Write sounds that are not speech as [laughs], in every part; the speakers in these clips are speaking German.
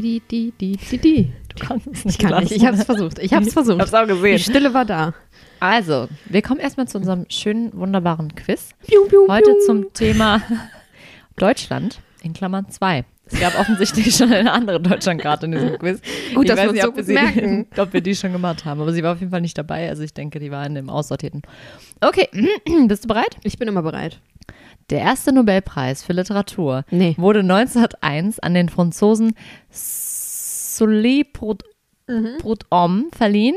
Die, die, die, die, die, die. Du kannst es nicht Ich kann nicht, ich habe es versucht. Ich habe es versucht. Ich hab's auch gesehen. Die Stille war da. Also, wir kommen erstmal zu unserem schönen, wunderbaren Quiz. Piu, piu, Heute piu. zum Thema [laughs] Deutschland in Klammern 2. Es gab offensichtlich [laughs] schon eine andere Deutschlandkarte in diesem Quiz. Gut, ich dass weiß wir nicht, ob wir sie, merken. [laughs] ob wir die schon gemacht haben, aber sie war auf jeden Fall nicht dabei. Also ich denke, die war in dem Aussortierten. Okay, [clears throat] bist du bereit? Ich bin immer bereit. Der erste Nobelpreis für Literatur Nee. wurde 1901 an den Franzosen Prud- Prud'homme verliehen.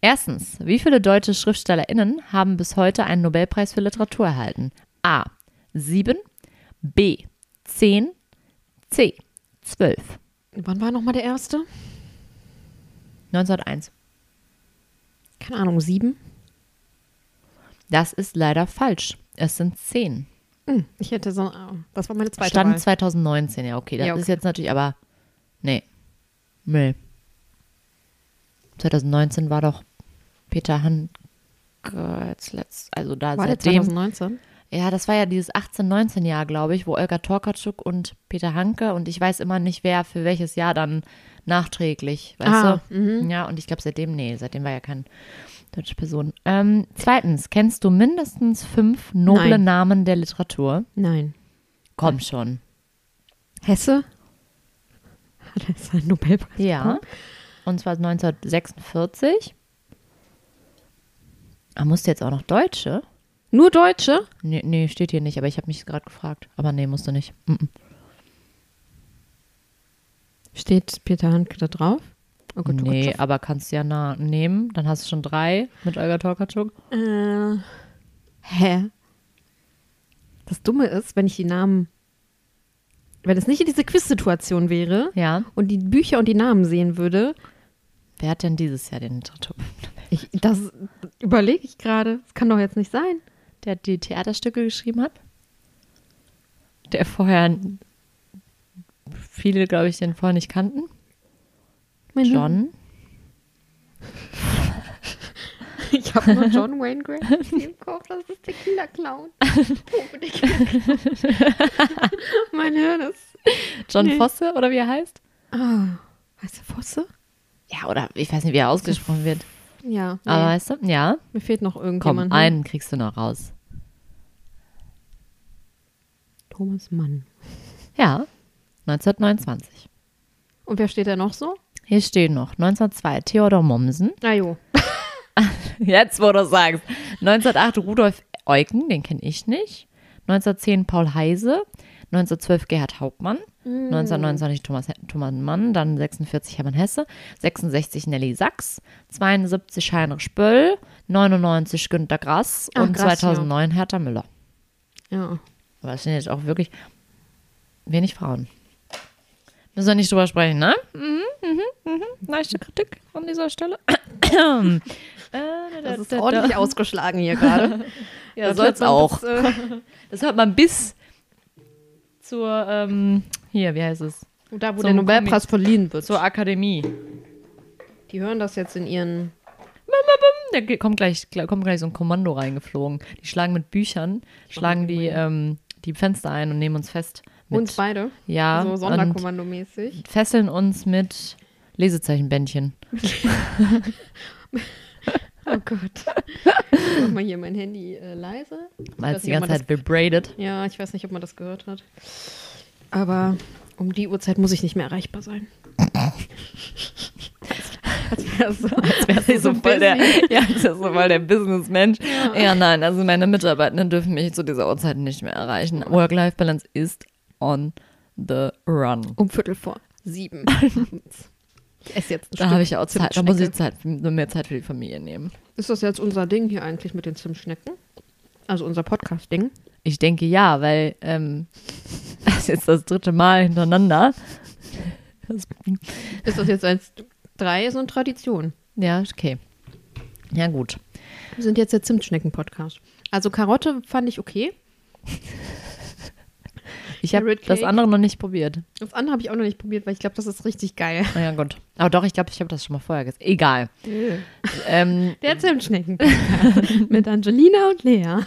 Erstens, wie viele deutsche SchriftstellerInnen haben bis heute einen Nobelpreis für Literatur erhalten? A. 7, B. 10, C. 12. Wann war nochmal der erste? 1901. Keine Ahnung, sieben? Das ist leider falsch. Es sind 10. Hm, Ich hätte so. ah, Das war meine zweite Stand Wahl. 2019, ja, okay. Das Ja, okay. ist jetzt natürlich, aber nee. Nee. 2019 war doch Peter Handke als letzt, also da War der seitdem. 2019? Ja, das war ja dieses 18-19 Jahr, glaube ich, wo Olga Torkatschuk und Peter Hanke und ich weiß immer nicht, wer für welches Jahr dann nachträglich, weißt Ah, du? Ja, und ich glaube seitdem, nee, seitdem war ja kein deutsche Person. Ähm, zweitens, kennst du mindestens fünf noble Nein. Namen der Literatur? Nein. Komm schon. Hesse? Hat er seinen Nobelpreis? Ja. bekommen? Und zwar 1946. Ah, musste jetzt auch noch Deutsche? Nur Deutsche? Nee, nee steht hier nicht, aber ich habe mich gerade gefragt. Aber nee, musste nicht. Mm -mm. Steht Peter Handke da drauf? Oh Gott, oh nee, Gott. aber kannst du ja nah nehmen. Dann hast du schon drei mit Olga Torkatschuk. Äh, hä? Das Dumme ist, wenn ich die Namen. Wenn es nicht in diese Quiz-Situation wäre Ja. und die Bücher und die Namen sehen würde, Wer hat denn dieses Jahr den Literatur? ich, das überlege ich gerade. Das kann doch jetzt nicht sein. Der die Theaterstücke geschrieben hat? Der vorher viele, glaube ich, den vorher nicht kannten. Mein John. [laughs] Ich habe nur John Wayne Gacy im Kopf. Das ist der Killer Clown. Tobe, der Killer Clown. [laughs] mein Hirn ist. John Nee. Fosse oder wie er heißt? Ah, heißt der Fosse? Ja, oder ich weiß nicht, wie er ausgesprochen wird. Ja. Nee, Aber weißt du, ja. mir fehlt noch Komm, irgendjemand. einen kriegst du noch raus. Thomas Mann. Ja, 1929. Und wer steht da noch so? Hier steht noch 1902 Theodor Mommsen. Ah jo. [laughs] Jetzt, wo du sagst. 1908 Rudolf Eucken, den kenne ich nicht. 1910 Paul Heise. 1912 Gerhard Hauptmann. 1929 Thomas, Thomas Mann. Dann 46 Hermann Hesse. 66 Nelly Sachs. 72 Heinrich Böll. 99 Günter Grass. Ach, und Grass, ja. 2009 Hertha Müller. Ja. Aber das sind jetzt auch wirklich wenig Frauen. Müssen wir nicht drüber sprechen, ne? Mhm, mhm, mhm. Leichte Kritik an dieser Stelle. [coughs] Das ist ordentlich ausgeschlagen hier gerade. [laughs] Ja, Das soll's hört man auch. bis, äh, Das hört man bis zur, ähm, hier, wie heißt es? da, wo Zum der Nobelpreis verliehen wird. Zur Akademie. Die hören das jetzt in ihren. Da kommt gleich, gl- kommt gleich so ein Kommando reingeflogen. Die schlagen mit Büchern, schlagen die, ähm, die Fenster ein und nehmen uns fest. Mit, Uns beide. Ja, So Sonderkommandomäßig. fesseln uns mit Lesezeichenbändchen. [laughs] [laughs] Oh Gott. Ich mach mal hier mein Handy äh, leise. Weil es die ganze Zeit vibrated. Ja, ich weiß nicht, ob man das gehört hat. Aber um die Uhrzeit muss ich nicht mehr erreichbar sein. [laughs] Als wäre so, Als wäre sie so voll der, ja, als so voll der Businessmensch. Ja. nein, also meine Mitarbeitenden dürfen mich zu dieser Uhrzeit nicht mehr erreichen. Work-Life-Balance ist on the run. um Viertel vor sieben. [laughs] Ich esse jetzt ein Da habe ich auch Zeit, da muss ich. Zeit, nur mehr Zeit für die Familie nehmen. Ist das jetzt unser Ding hier eigentlich mit den Zimtschnecken? Also unser Podcast-Ding? Ich denke ja, weil ähm, [laughs] das ist jetzt das dritte Mal hintereinander, Das, Ist das jetzt als drei so eine Tradition? ja, okay. Ja, gut. Wir sind jetzt der Zimtschnecken-Podcast. Also Karotte fand ich okay. Ich habe das andere noch nicht probiert. Das andere habe ich auch noch nicht probiert, weil ich glaube, das ist richtig geil. Na ja, gut. Aber doch, ich glaube, ich habe das schon mal vorher gesagt. Egal. Ähm, [laughs] Der Zimtschnecken-Podcast [laughs] mit Angelina und Lea.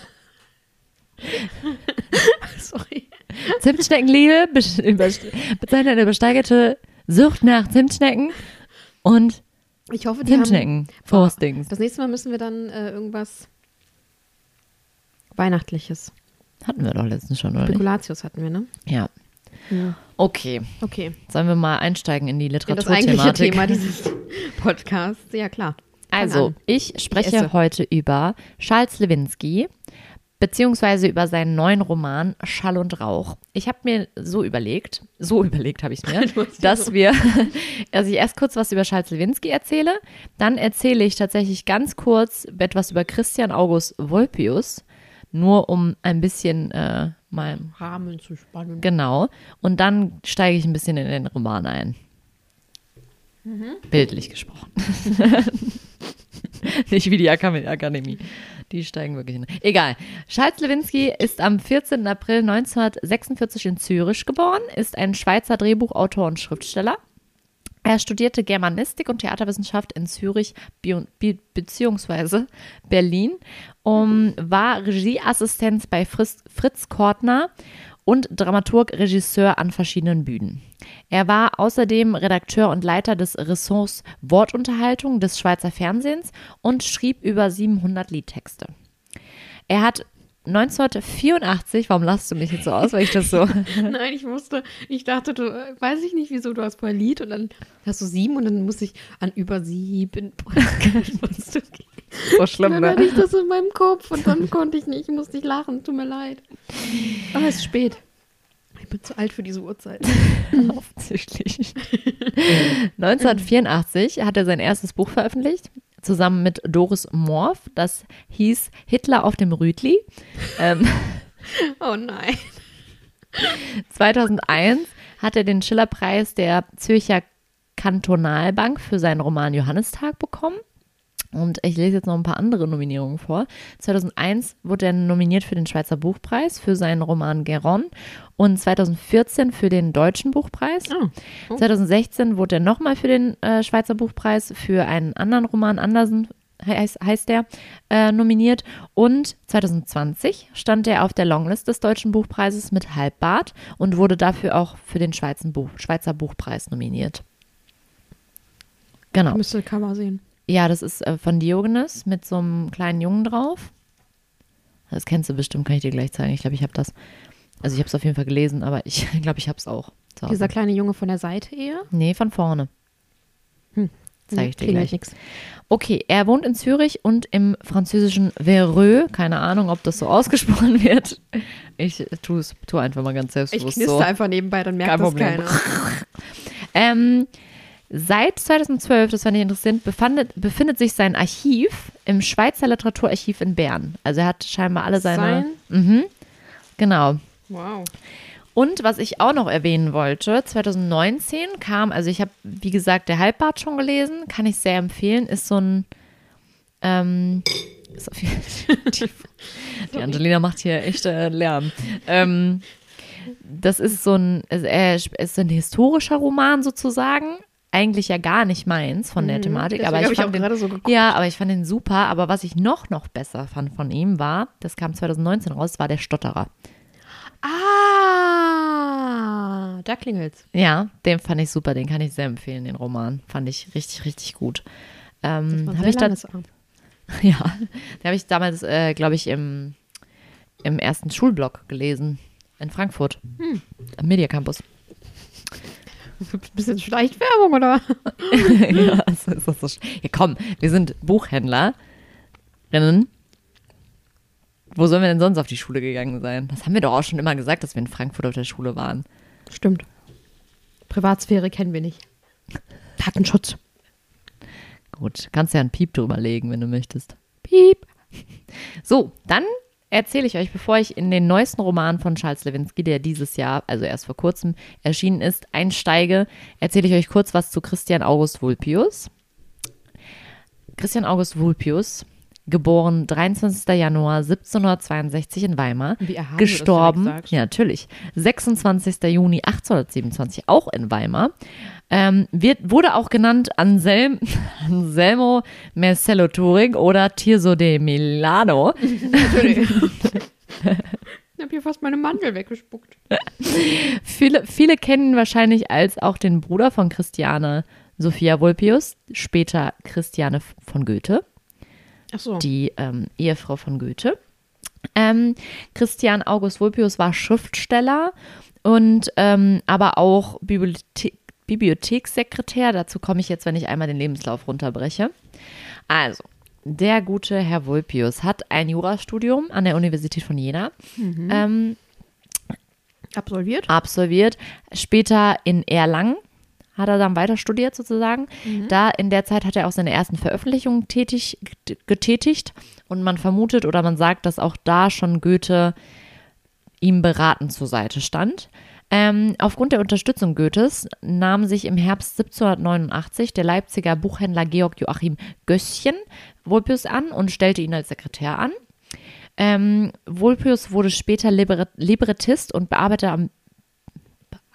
[laughs] Sorry. Zimtschneckenliebe bezeichnet eine übersteigerte Sucht nach Zimtschnecken und Ich hoffe, die haben... Zimtschnecken. Frostings. Das nächste Mal müssen wir dann äh, irgendwas Weihnachtliches. Hatten wir doch letztens schon, oder? Spekulatius hatten wir, ne? Ja. Ja. Okay. Okay. Sollen wir mal einsteigen in die Ja, das eigentliche Literaturthematik? Thema dieses Podcasts. Ja, klar. Also, an. ich spreche esse. heute über Charles Lewinsky, beziehungsweise über seinen neuen Roman Schall und Rauch. Ich habe mir so überlegt, so überlegt habe ich mir, [laughs] dass wir, [laughs] also ich erst kurz was über Charles Lewinsky erzähle, dann erzähle ich tatsächlich ganz kurz etwas über Christian August Volpius, nur um ein bisschen äh, mal Rahmen zu spannen. Genau. Und dann steige ich ein bisschen in den Roman ein. Bildlich gesprochen. [laughs] Nicht wie die Akademie. Die steigen wirklich in. Egal. Charles Lewinsky ist am 14. April 1946 in Zürich geboren, ist ein Schweizer Drehbuchautor und Schriftsteller. Er studierte Germanistik und Theaterwissenschaft in Zürich beziehungsweise Berlin, um, war Regieassistent bei Fritz, Fritz Kortner und Dramaturg, Regisseur an verschiedenen Bühnen. Er war außerdem Redakteur und Leiter des Ressorts Wortunterhaltung des Schweizer Fernsehens und schrieb über 700 Liedtexte. Er hat 1984, warum lachst du mich jetzt so aus, weil ich das so [laughs] [laughs] Nein, ich musste, ich dachte, du, äh, weiß ich nicht, wieso, du hast vorher Lied und dann hast du sieben und dann muss ich an über sieben. [laughs] gehen. so schlimm, dann hatte ich das in meinem Kopf und dann konnte ich nicht, ich musste nicht lachen, tut mir leid. Aber es ist spät. Ich bin zu alt für diese Uhrzeit. [laughs] [laughs] Offensichtlich. 1984 [laughs] hat er sein erstes Buch veröffentlicht, zusammen mit Doris Morf. Das hieß Hitler auf dem Rütli. Ähm, Oh nein. 2001 hat er den Schillerpreis der Zürcher Kantonalbank für seinen Roman Johannistag bekommen. Und ich lese jetzt noch ein paar andere Nominierungen vor. 2001 wurde er nominiert für den Schweizer Buchpreis für seinen Roman Geron und 2014 für den Deutschen Buchpreis. Oh. Oh. 2016 wurde er nochmal für den äh, Schweizer Buchpreis für einen anderen Roman, Andersen heißt, heißt der, äh, nominiert. Und 2020 stand er auf der Longlist des Deutschen Buchpreises mit Halbbart und wurde dafür auch für den Schweizer, Buch, Schweizer Buchpreis nominiert. Genau. Ich müsste Cover sehen. Ja, das ist äh, von Diogenes mit so einem kleinen Jungen drauf. Das kennst du bestimmt, kann ich dir gleich zeigen. Ich glaube, ich habe das. Also ich habe es auf jeden Fall gelesen, aber ich [laughs] glaube, ich habe es auch. Hause. Dieser kleine Junge von der Seite eher? Nee, von vorne. Hm. Zeige ich dir Klingelt gleich. nix. Okay, er wohnt in Zürich und im französischen Vereux. Keine Ahnung, ob das so ausgesprochen [laughs] wird. Ich tue es tu einfach mal ganz Ich selbstbewusst knister so. einfach nebenbei, dann merkt Kein das Problem. keiner. [laughs] Ähm, seit 2012, das fand ich interessant, befindet, befindet sich sein Archiv im Schweizer Literaturarchiv in Bern. Also er hat scheinbar alle seine. Sein? Mhm, genau. Wow. Und was ich auch noch erwähnen wollte, 2019 kam, also ich habe, wie gesagt, der Halbbart schon gelesen, kann ich sehr empfehlen, ist so ein, ähm, ist auf jeden die, die Angelina macht hier echt äh, Lärm. Ähm, das ist so ein, er ist ein historischer Roman sozusagen, eigentlich ja gar nicht meins von der Thematik, Mhm. Deswegen aber ich ich fand den, so ja, aber ich fand den super, aber was ich noch, noch besser fand von ihm war, das kam 2019 raus, war der Stotterer. Ah, da klingelt's. Ja, den fand ich super, den kann ich sehr empfehlen, den Roman. Fand ich richtig, richtig gut. Ähm, habe ich dann, [laughs] ja, den habe ich damals, äh, glaube ich, im, im ersten Schulblock gelesen in Frankfurt, Hm. am Media Campus. Bisschen Schleichwerbung, oder? [laughs] ja, das ist das so. ja, komm, wir sind Buchhändlerinnen. Wo sollen wir denn sonst auf die Schule gegangen sein? Das haben wir doch auch schon immer gesagt, dass wir in Frankfurt auf der Schule waren. Stimmt. Privatsphäre kennen wir nicht. Datenschutz. Gut, kannst ja einen Piep drüber legen, wenn du möchtest. Piep. So, dann erzähle ich euch, bevor ich in den neuesten Roman von Charles Lewinsky, der dieses Jahr, also erst vor kurzem erschienen ist, einsteige, erzähle ich euch kurz was zu Christian August Vulpius. Christian August Vulpius, geboren 23. Januar 1762 in Weimar, Wie gestorben, ja natürlich, 26. Juni 1827 auch in Weimar, ähm, wird, wurde auch genannt Anselm, [laughs] Anselmo Marcello Turing oder Tirso de Milano. [laughs] Natürlich. [laughs] ich habe hier fast meine Mandel weggespuckt. Viele, viele kennen ihn wahrscheinlich als auch den Bruder von Christiane Sophia Vulpius, später Christiane von Goethe. So. die ähm, Ehefrau von Goethe. Ähm, Christian August Vulpius war Schriftsteller und ähm, aber auch Bibliothe Bibliothekssekretär. Dazu komme ich jetzt, wenn ich einmal den Lebenslauf runterbreche. Also, der gute Herr Vulpius hat ein Jurastudium an der Universität von Jena ähm, Absolviert? absolviert. Später in Erlangen hat er dann weiter studiert sozusagen. Da in der Zeit hat er auch seine ersten Veröffentlichungen tätig, getätigt und man vermutet oder man sagt, dass auch da schon Goethe ihm beratend zur Seite stand. Ähm, aufgrund der Unterstützung Goethes nahm sich im Herbst 1789 der Leipziger Buchhändler Georg Joachim Gösschen Vulpius an und stellte ihn als Sekretär an. Ähm, Vulpius wurde später Librettist und Bearbeiter am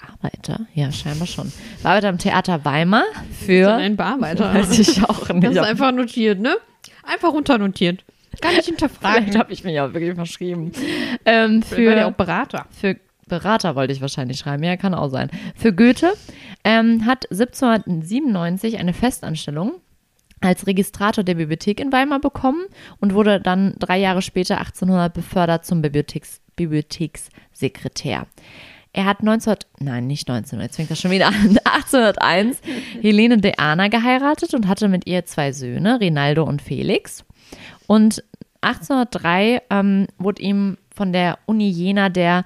Bearbeiter? Ja, scheinbar schon. Bearbeiter am Theater Weimar für. Ein Bearbeiter. [laughs] Weiß ich auch Das nicht. ist einfach notiert, ne? Einfach runternotiert. Gar nicht hinterfragen. Vielleicht habe ich mich auch wirklich verschrieben. Ähm, Vielleicht war für, auch Berater. für Berater wollte ich wahrscheinlich schreiben. Ja, kann auch sein. Für Goethe ähm, hat 1797 eine Festanstellung als Registrator der Bibliothek in Weimar bekommen und wurde dann drei Jahre später 1800 befördert zum Bibliotheks Bibliothekssekretär. Er hat 19, nein, nicht 19, jetzt fängt das schon wieder an, [laughs] 1801 Helene de Ana geheiratet und hatte mit ihr zwei Söhne, Rinaldo und Felix. Und 1803 ähm, wurde ihm von der Uni Jena der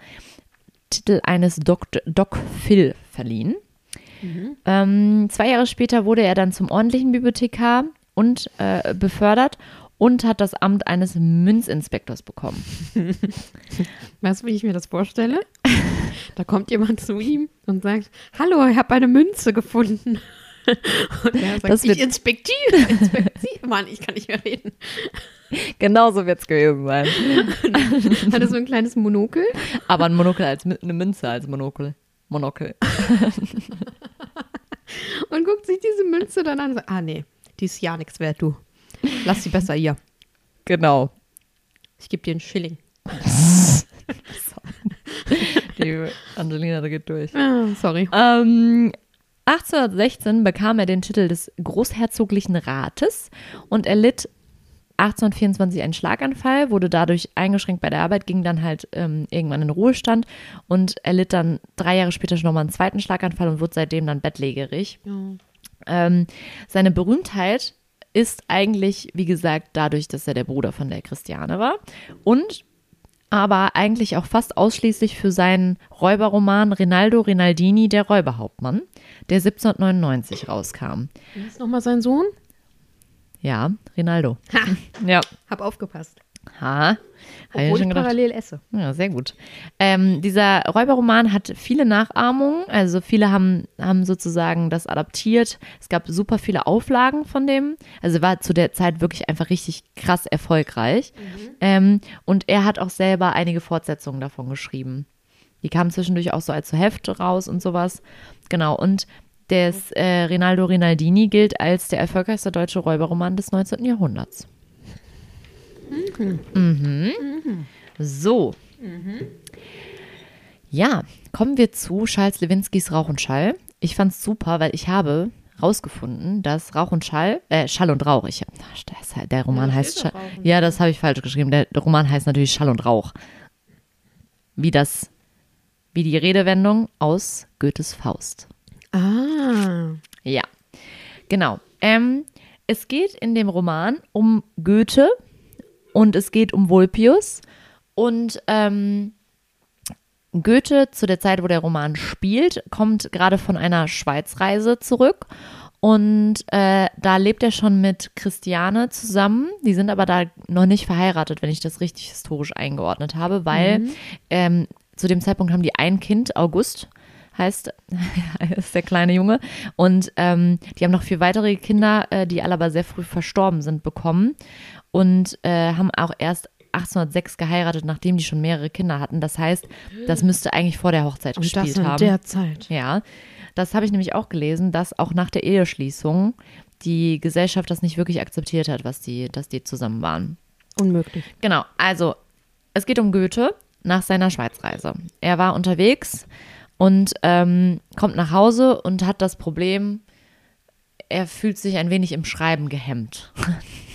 Titel eines Doc, Doc Phil verliehen. Ähm, zwei Jahre später wurde er dann zum ordentlichen Bibliothekar und äh, befördert und hat das Amt eines Münzinspektors bekommen. [laughs] Weißt du, wie ich mir das vorstelle? Da kommt jemand zu ihm und sagt, hallo, ich habe eine Münze gefunden. [laughs] Und er sagt, Das wird- ich inspektiere, inspektiere. Mann, ich kann nicht mehr reden. Genauso wird es gewesen sein. [laughs] Hat er so ein kleines Monokel? Aber ein Monokel als eine Münze als Monokel. Monokel. und guckt sich diese Münze dann an und sagt, ah nee, die ist ja nichts wert, du. Lass sie besser hier. Genau. Ich gebe dir einen Schilling. [laughs] Die Angelina, da geht durch. Ah, sorry. Ähm, 1816 bekam er den Titel des Großherzoglichen Rates und erlitt 1824 einen Schlaganfall, wurde dadurch eingeschränkt bei der Arbeit, ging dann halt ähm, irgendwann in Ruhestand und erlitt dann drei Jahre später schon nochmal einen zweiten Schlaganfall und wurde seitdem dann bettlägerig. Ähm, seine Berühmtheit ist eigentlich, wie gesagt, dadurch, dass er der Bruder von der Christiane war und aber eigentlich auch fast ausschließlich für seinen Räuberroman Rinaldo Rinaldini, der Räuberhauptmann, der 1799 rauskam. Wie ist nochmal sein Sohn? Ja, Rinaldo. Ha, Ja. hab aufgepasst. Ha. Ich Obwohl ich gedacht. parallel esse. Ja, sehr gut. Ähm, dieser Räuberroman hat viele Nachahmungen, also viele haben, haben sozusagen das adaptiert. Es gab super viele Auflagen von dem. Also war zu der Zeit wirklich einfach richtig krass erfolgreich. Ähm, und er hat auch selber einige Fortsetzungen davon geschrieben. Die kamen zwischendurch auch so als so Hefte raus und sowas. Genau. Und des äh, Rinaldo Rinaldini gilt als der erfolgreichste deutsche Räuberroman des 19. Jahrhunderts. Mhm. So. Ja, kommen wir zu Charles Lewinsky's Rauch und Schall. Ich fand's super, weil ich habe rausgefunden, dass Rauch und Schall, äh, Schall und Rauch, ich, das halt, der Roman da heißt Schall, ja, das habe ich falsch geschrieben, der, der Roman heißt natürlich Schall und Rauch. Wie das, wie die Redewendung aus Goethes Faust. Ah. Ja, genau. Ähm, es geht in dem Roman um Goethe und es geht um Vulpius. Und ähm, Goethe, zu der Zeit, wo der Roman spielt, kommt gerade von einer Schweizreise zurück Und äh, da lebt er schon mit Christiane zusammen. Die sind aber da noch nicht verheiratet, wenn ich das richtig historisch eingeordnet habe, weil Mhm. ähm, zu dem Zeitpunkt haben die ein Kind, August heißt, [laughs] ist der kleine Junge. Und ähm, die haben noch vier weitere Kinder, äh, die alle aber sehr früh verstorben sind, bekommen. Und äh, haben auch erst 1806 geheiratet, nachdem die schon mehrere Kinder hatten. Das heißt, das müsste eigentlich vor der Hochzeit Und gespielt das in haben. der Zeit. Ja, das habe ich nämlich auch gelesen, dass auch nach der Eheschließung die Gesellschaft das nicht wirklich akzeptiert hat, was die, dass die zusammen waren. Unmöglich. Genau, also es geht um Goethe nach seiner Schweizreise. Er war unterwegs und ähm, kommt nach Hause und hat das Problem, er fühlt sich ein wenig im Schreiben gehemmt.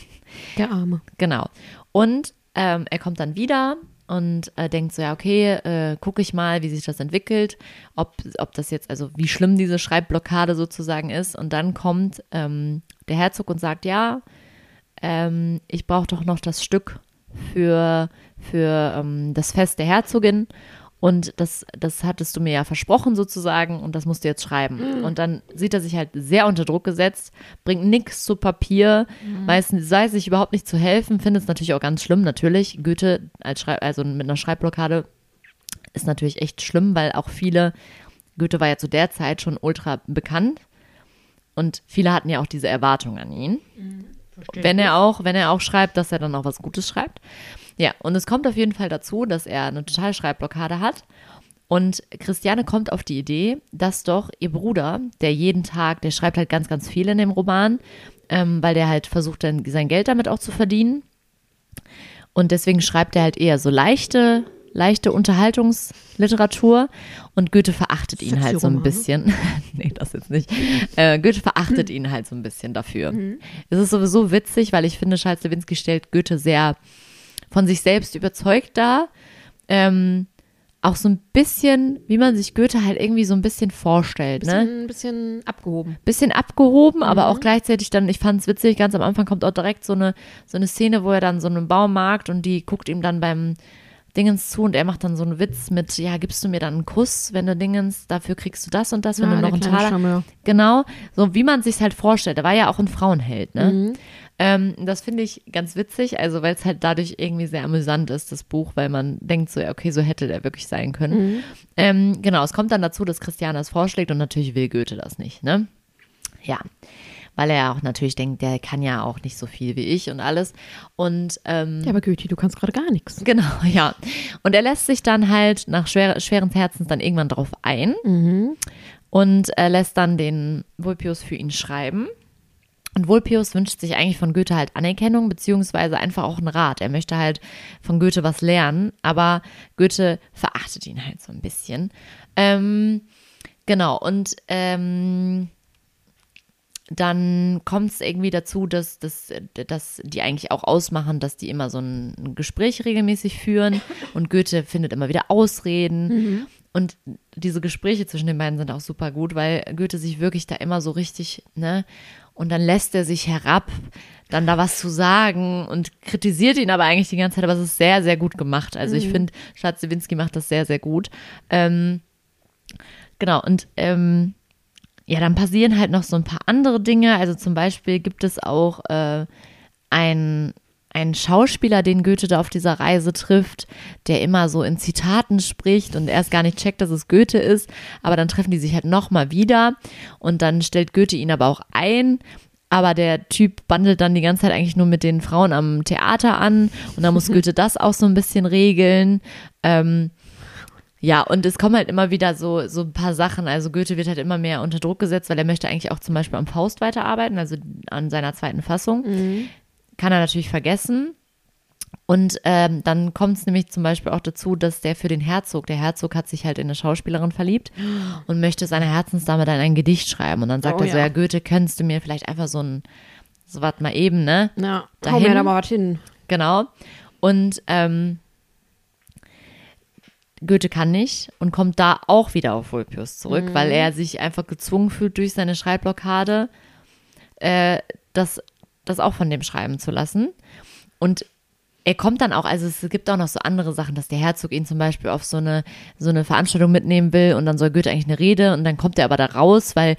[laughs] Der Arme. Genau. Und ähm, er kommt dann wieder und äh, denkt so, ja, okay, äh, gucke ich mal, wie sich das entwickelt, ob, ob das jetzt, also wie schlimm diese Schreibblockade sozusagen ist. Und dann kommt ähm, der Herzog und sagt, ja, ähm, ich brauche doch noch das Stück für, für ähm, das Fest der Herzogin. Und das, das hattest du mir ja versprochen sozusagen und das musst du jetzt schreiben. Und dann sieht er sich halt sehr unter Druck gesetzt, bringt nichts zu Papier, weiß, weiß sich überhaupt nicht zu helfen, findet es natürlich auch ganz schlimm, natürlich. Goethe als Schrei also mit einer Schreibblockade ist natürlich echt schlimm, weil auch viele, Goethe war ja zu der Zeit schon ultra bekannt und viele hatten ja auch diese Erwartung an ihn. Wenn er auch, wenn er auch schreibt, dass er dann auch was Gutes schreibt. Ja, und es kommt auf jeden Fall dazu, dass er eine total Schreibblockade hat. Und Christiane kommt auf die Idee, dass doch ihr Bruder, der jeden Tag, der schreibt halt ganz, ganz viel in dem Roman, ähm, weil der halt versucht, dann sein Geld damit auch zu verdienen. Und deswegen schreibt er halt eher so leichte, leichte Unterhaltungsliteratur. Und Goethe verachtet ihn halt so ein bisschen. [laughs] nee, das jetzt nicht. Äh, Goethe verachtet ihn halt so ein bisschen dafür. Es ist sowieso witzig, weil ich finde, Charles Lewinsky stellt Goethe sehr von sich selbst überzeugt dar. Ähm, auch so ein bisschen, wie man sich Goethe halt irgendwie so ein bisschen vorstellt, ne? Bisschen, ein bisschen abgehoben. bisschen abgehoben, aber auch gleichzeitig dann, ich fand es witzig, ganz am Anfang kommt auch direkt so eine, so eine Szene, wo er dann so einen Baumarkt und die guckt ihm dann beim Dingens zu und er macht dann so einen Witz mit, ja, gibst du mir dann einen Kuss, wenn du Dingens, dafür kriegst du das und das, wenn Ah, du noch einen Taler. Charmeur. Genau, so wie man sich halt vorstellt. Er war ja auch ein Frauenheld, ne? Mhm. Ähm, das finde ich ganz witzig, also weil es halt dadurch irgendwie sehr amüsant ist, das Buch, weil man denkt so, ja, okay, so hätte der wirklich sein können. Ähm, genau, es kommt dann dazu, dass Christiane es vorschlägt und natürlich will Goethe das nicht, ne? Ja, weil er auch natürlich denkt, der kann ja auch nicht so viel wie ich und alles. Und ähm, Ja, aber Goethe, du kannst gerade gar nichts. Genau, [laughs] ja. Und er lässt sich dann halt nach schwer, schweren Herzens dann irgendwann drauf ein und äh, lässt dann den Vulpius für ihn schreiben. Und Vulpius wünscht sich eigentlich von Goethe halt Anerkennung, beziehungsweise einfach auch einen Rat. Er möchte halt von Goethe was lernen, aber Goethe verachtet ihn halt so ein bisschen. Ähm, genau, und ähm, dann kommt es irgendwie dazu, dass, dass, dass die eigentlich auch ausmachen, dass die immer so ein Gespräch regelmäßig führen und Goethe findet immer wieder Ausreden. Und diese Gespräche zwischen den beiden sind auch super gut, weil Goethe sich wirklich da immer so richtig, ne, und dann lässt er sich herab, dann da was zu sagen und kritisiert ihn aber eigentlich die ganze Zeit, aber es ist sehr, sehr gut gemacht. Also ich finde, Schatzewinski macht das sehr, sehr gut. Ähm, genau, und ähm, ja, dann passieren halt noch so ein paar andere Dinge. Also zum Beispiel gibt es auch äh, ein einen Schauspieler, den Goethe da auf dieser Reise trifft, der immer so in Zitaten spricht und erst gar nicht checkt, dass es Goethe ist, aber dann treffen die sich halt nochmal wieder und dann stellt Goethe ihn aber auch ein, aber der Typ bandelt dann die ganze Zeit eigentlich nur mit den Frauen am Theater an und dann muss [laughs] Goethe das auch so ein bisschen regeln. Ähm, ja, und es kommen halt immer wieder so, so ein paar Sachen. Also Goethe wird halt immer mehr unter Druck gesetzt, weil er möchte eigentlich auch zum Beispiel am Faust weiterarbeiten, also an seiner zweiten Fassung. Kann er natürlich vergessen. Und ähm, dann kommt es nämlich zum Beispiel auch dazu, dass der für den Herzog, der Herzog hat sich halt in eine Schauspielerin verliebt [gasps] und möchte seiner Herzensdame dann ein Gedicht schreiben. Und dann sagt Oh er so, ja. ja, Goethe, könntest du mir vielleicht einfach so ein, so was mal eben, ne? Ja, hau Dahin. mir da mal was hin. Genau. Und ähm, Goethe kann nicht und kommt da auch wieder auf Vulpius zurück, Mhm. weil er sich einfach gezwungen fühlt, durch seine Schreibblockade äh, das, das auch von dem schreiben zu lassen. Und er kommt dann auch, also es gibt auch noch so andere Sachen, dass der Herzog ihn zum Beispiel auf so eine, so eine Veranstaltung mitnehmen will und dann soll Goethe eigentlich eine Rede und dann kommt er aber da raus, weil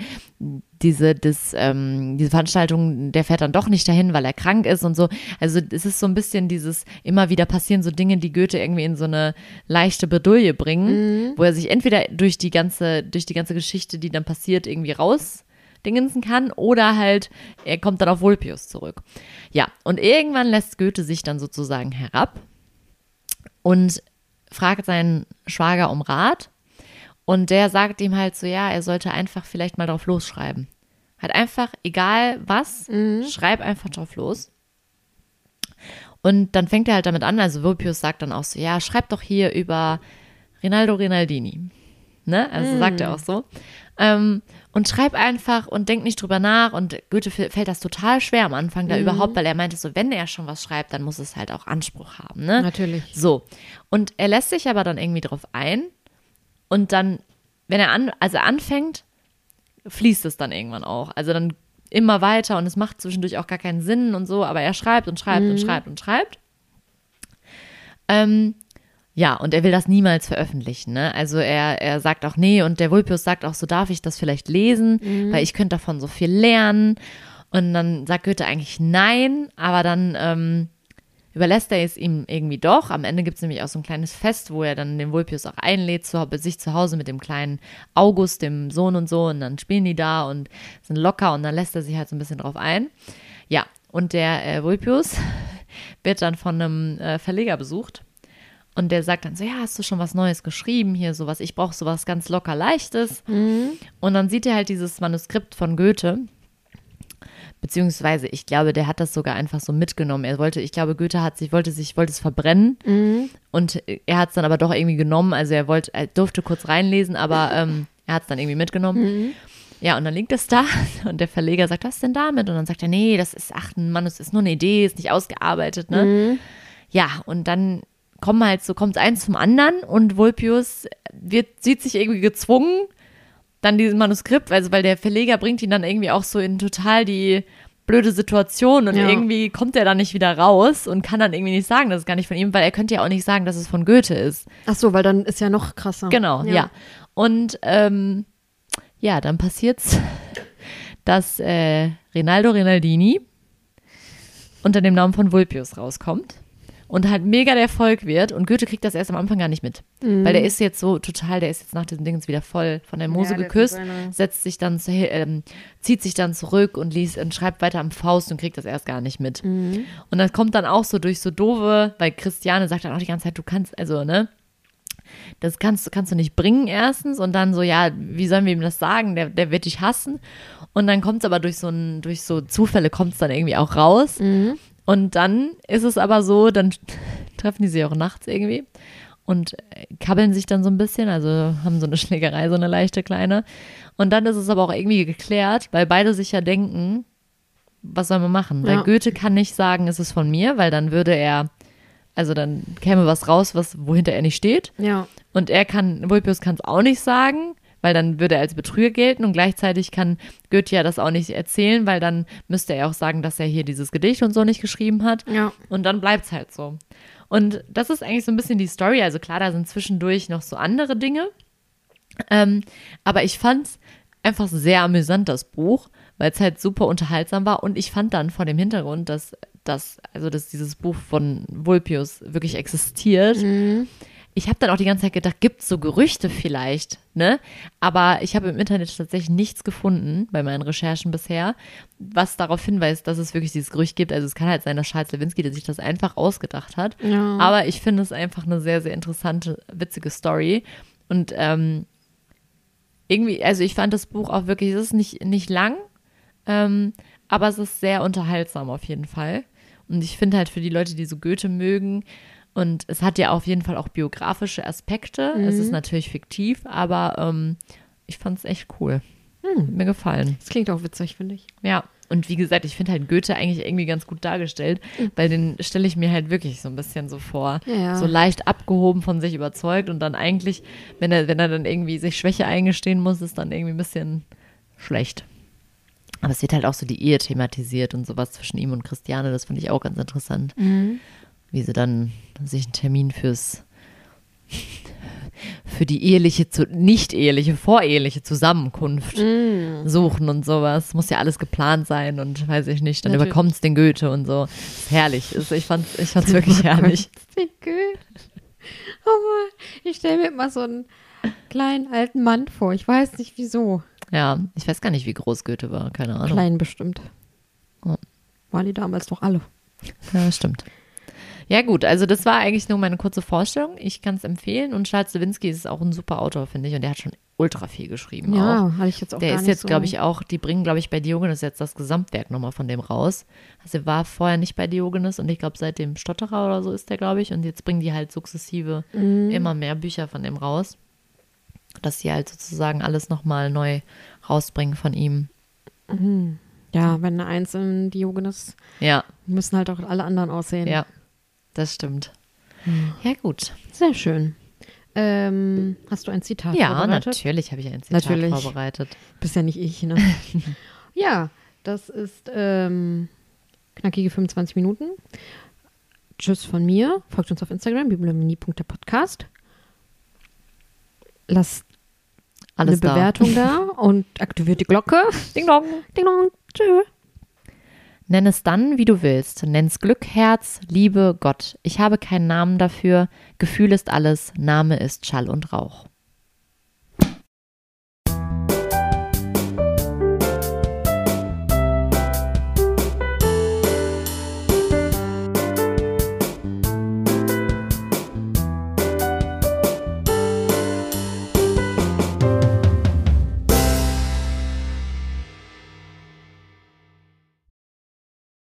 diese, das, ähm, diese Veranstaltung, der fährt dann doch nicht dahin, weil er krank ist und so. Also es ist so ein bisschen dieses, immer wieder passieren so Dinge, die Goethe irgendwie in so eine leichte Bredouille bringen, wo er sich entweder durch die ganze, durch die ganze Geschichte, die dann passiert, irgendwie raus dingensen kann oder halt er kommt dann auf Vulpius zurück. Ja, und irgendwann lässt Goethe sich dann sozusagen herab und fragt seinen Schwager um Rat und der sagt ihm halt so, ja, er sollte einfach vielleicht mal drauf losschreiben. Halt einfach, egal was, schreib einfach drauf los. Und dann fängt er halt damit an, also Vulpius sagt dann auch so, ja, schreib doch hier über Rinaldo Rinaldini. Ne? Also sagt er auch so. Ähm, und schreib einfach und denk nicht drüber nach. Und Goethe fällt das total schwer am Anfang da überhaupt, weil er meinte so, wenn er schon was schreibt, dann muss es halt auch Anspruch haben. Ne? Natürlich. So. Und er lässt sich aber dann irgendwie drauf ein. Und dann, wenn er an, also anfängt, fließt es dann irgendwann auch. Also dann immer weiter und es macht zwischendurch auch gar keinen Sinn und so, aber er schreibt und schreibt und schreibt und schreibt. Ähm, ja, und er will das niemals veröffentlichen. Ne? Also er, er sagt auch, nee, und der Vulpius sagt auch, so darf ich das vielleicht lesen, weil ich könnte davon so viel lernen. Und dann sagt Goethe eigentlich nein, aber dann ähm, überlässt er es ihm irgendwie doch. Am Ende gibt es nämlich auch so ein kleines Fest, wo er dann den Vulpius auch einlädt, zu, sich zu Hause mit dem kleinen August, dem Sohn und so. Und dann spielen die da und sind locker und dann lässt er sich halt so ein bisschen drauf ein. Ja, und der äh, Vulpius [laughs] wird dann von einem äh, Verleger besucht. Und der sagt dann so, ja, hast du schon was Neues geschrieben hier, sowas, ich brauche sowas ganz locker leichtes. Und dann sieht er halt dieses Manuskript von Goethe. Beziehungsweise, ich glaube, der hat das sogar einfach so mitgenommen. Er wollte, ich glaube, Goethe hat sich, wollte sich, wollte es verbrennen. Und er hat es dann aber doch irgendwie genommen. Also er wollte, er durfte kurz reinlesen, aber ähm, er hat es dann irgendwie mitgenommen. Ja, und dann liegt es da [laughs] und der Verleger sagt, was denn damit? Und dann sagt er, nee, das ist, ach Mann, das ist nur eine Idee, ist nicht ausgearbeitet, ne? Ja, und dann kommen halt so, kommt eins zum anderen und Vulpius wird, sieht sich irgendwie gezwungen, dann dieses Manuskript, also weil der Verleger bringt ihn dann irgendwie auch so in total die blöde Situation und Ja. irgendwie kommt er dann nicht wieder raus und kann dann irgendwie nicht sagen, das ist gar nicht von ihm, weil er könnte ja auch nicht sagen, dass es von Goethe ist. Ach so, weil dann ist ja noch krasser. Genau, ja. Und ähm, ja, dann passiert's, [laughs] dass äh, Rinaldo Rinaldini unter dem Namen von Vulpius rauskommt und halt mega der Erfolg wird und Goethe kriegt das erst am Anfang gar nicht mit, weil der ist jetzt so total, der ist jetzt nach diesem Ding wieder voll von der Mose Ja, geküsst, setzt sich dann, zu, ähm, zieht sich dann zurück und liest und schreibt weiter am Faust und kriegt das erst gar nicht mit. Und das kommt dann auch so durch so doofe, weil Christiane sagt dann auch die ganze Zeit, du kannst, also, ne, das kannst, kannst du nicht bringen erstens und dann so, ja, wie sollen wir ihm das sagen? Der, der wird dich hassen. Und dann kommt es aber durch so, ein, durch so Zufälle kommt es dann irgendwie auch raus. Und dann ist es aber so, dann treffen die sich auch nachts irgendwie und äh, kabbeln sich dann so ein bisschen, also haben so eine [laughs] Schlägerei, so eine leichte kleine. Und dann ist es aber auch irgendwie geklärt, weil beide sich ja denken, was soll man machen? Weil Ja. Goethe kann nicht sagen, es ist von mir, weil dann würde er, also dann käme was raus, was, wohinter er nicht steht. Ja. Und er kann, Vulpius kann es auch nicht sagen, weil dann würde er als Betrüger gelten und gleichzeitig kann Goethe ja das auch nicht erzählen, weil dann müsste er auch sagen, dass er hier dieses Gedicht und so nicht geschrieben hat. Ja. Und dann bleibt es halt so. Und das ist eigentlich so ein bisschen die Story. Also klar, da sind zwischendurch noch so andere Dinge. Ähm, aber ich fand es einfach sehr amüsant, das Buch, weil es halt super unterhaltsam war. Und ich fand dann vor dem Hintergrund, dass, dass, also dass dieses Buch von Vulpius wirklich existiert. Ich habe dann auch die ganze Zeit gedacht, gibt es so Gerüchte vielleicht, ne? Aber ich habe im Internet tatsächlich nichts gefunden bei meinen Recherchen bisher, was darauf hinweist, dass es wirklich dieses Gerücht gibt. Also es kann halt sein, dass Charles Lewinsky der sich das einfach ausgedacht hat. Ja. Aber ich finde es einfach eine sehr, sehr interessante, witzige Story. Und ähm, irgendwie, also ich fand das Buch auch wirklich, es ist nicht, nicht lang, ähm, aber es ist sehr unterhaltsam auf jeden Fall. Und ich finde halt für die Leute, die so Goethe mögen, und es hat ja auf jeden Fall auch biografische Aspekte. Es ist natürlich fiktiv, aber ähm, ich fand es echt cool. Hat mir gefallen. Das klingt auch witzig, finde ich. Ja, und wie gesagt, ich finde halt Goethe eigentlich irgendwie ganz gut dargestellt, weil den stelle ich mir halt wirklich so ein bisschen so vor. Ja, ja. So leicht abgehoben von sich überzeugt und dann eigentlich, wenn er, wenn er dann irgendwie sich Schwäche eingestehen muss, ist dann irgendwie ein bisschen schlecht. Aber es wird halt auch so die Ehe thematisiert und sowas zwischen ihm und Christiane, das fand ich auch ganz interessant. Wie sie dann sich einen Termin fürs für die eheliche, zu, nicht eheliche, voreheliche Zusammenkunft Mm. suchen und sowas. Muss ja alles geplant sein und weiß ich nicht, dann überkommt es den Goethe und so. Ist herrlich. Ist, ich fand es ich fand's wirklich herrlich. Den Goethe. Oh Mann, ich stelle mir immer so einen kleinen alten Mann vor. Ich weiß nicht wieso. Ja, ich weiß gar nicht, wie groß Goethe war, keine Ahnung. Klein bestimmt. Ja. Waren die damals doch alle. Ja, stimmt. Ja, gut, also das war eigentlich nur meine kurze Vorstellung. Ich kann es empfehlen und Charles Lewinsky ist auch ein super Autor, finde ich, und der hat schon ultra viel geschrieben. Ja, hatte ich jetzt auch Der ist jetzt, so. glaube ich, auch, die bringen, glaube ich, bei Diogenes jetzt das Gesamtwerk nochmal von dem raus. Also er war vorher nicht bei Diogenes und ich glaube, seit dem Stotterer oder so ist der, glaube ich. Und jetzt bringen die halt sukzessive Mhm. immer mehr Bücher von dem raus. Dass sie halt sozusagen alles nochmal neu rausbringen von ihm. Ja, wenn eine Eins im Diogenes, Ja, müssen halt auch alle anderen aussehen. ja, das stimmt. Hm. Ja, gut. Sehr schön. Ähm, hast du ein Zitat Ja, vorbereitet? natürlich habe ich ein Zitat Natürlich. vorbereitet. Bist ja nicht ich, ne? [laughs] ja, das ist ähm, knackige 25 Minuten. Tschüss von mir. Folgt uns auf Instagram, bibliomanie.der-podcast. Lasst Alles eine da. Bewertung da [laughs] und aktiviert die Glocke. Ding dong. Ding dong. Tschö. Nenn es dann, wie du willst. Nenn's Glück, Herz, Liebe, Gott. Ich habe keinen Namen dafür. Gefühl ist alles. Name ist Schall und Rauch.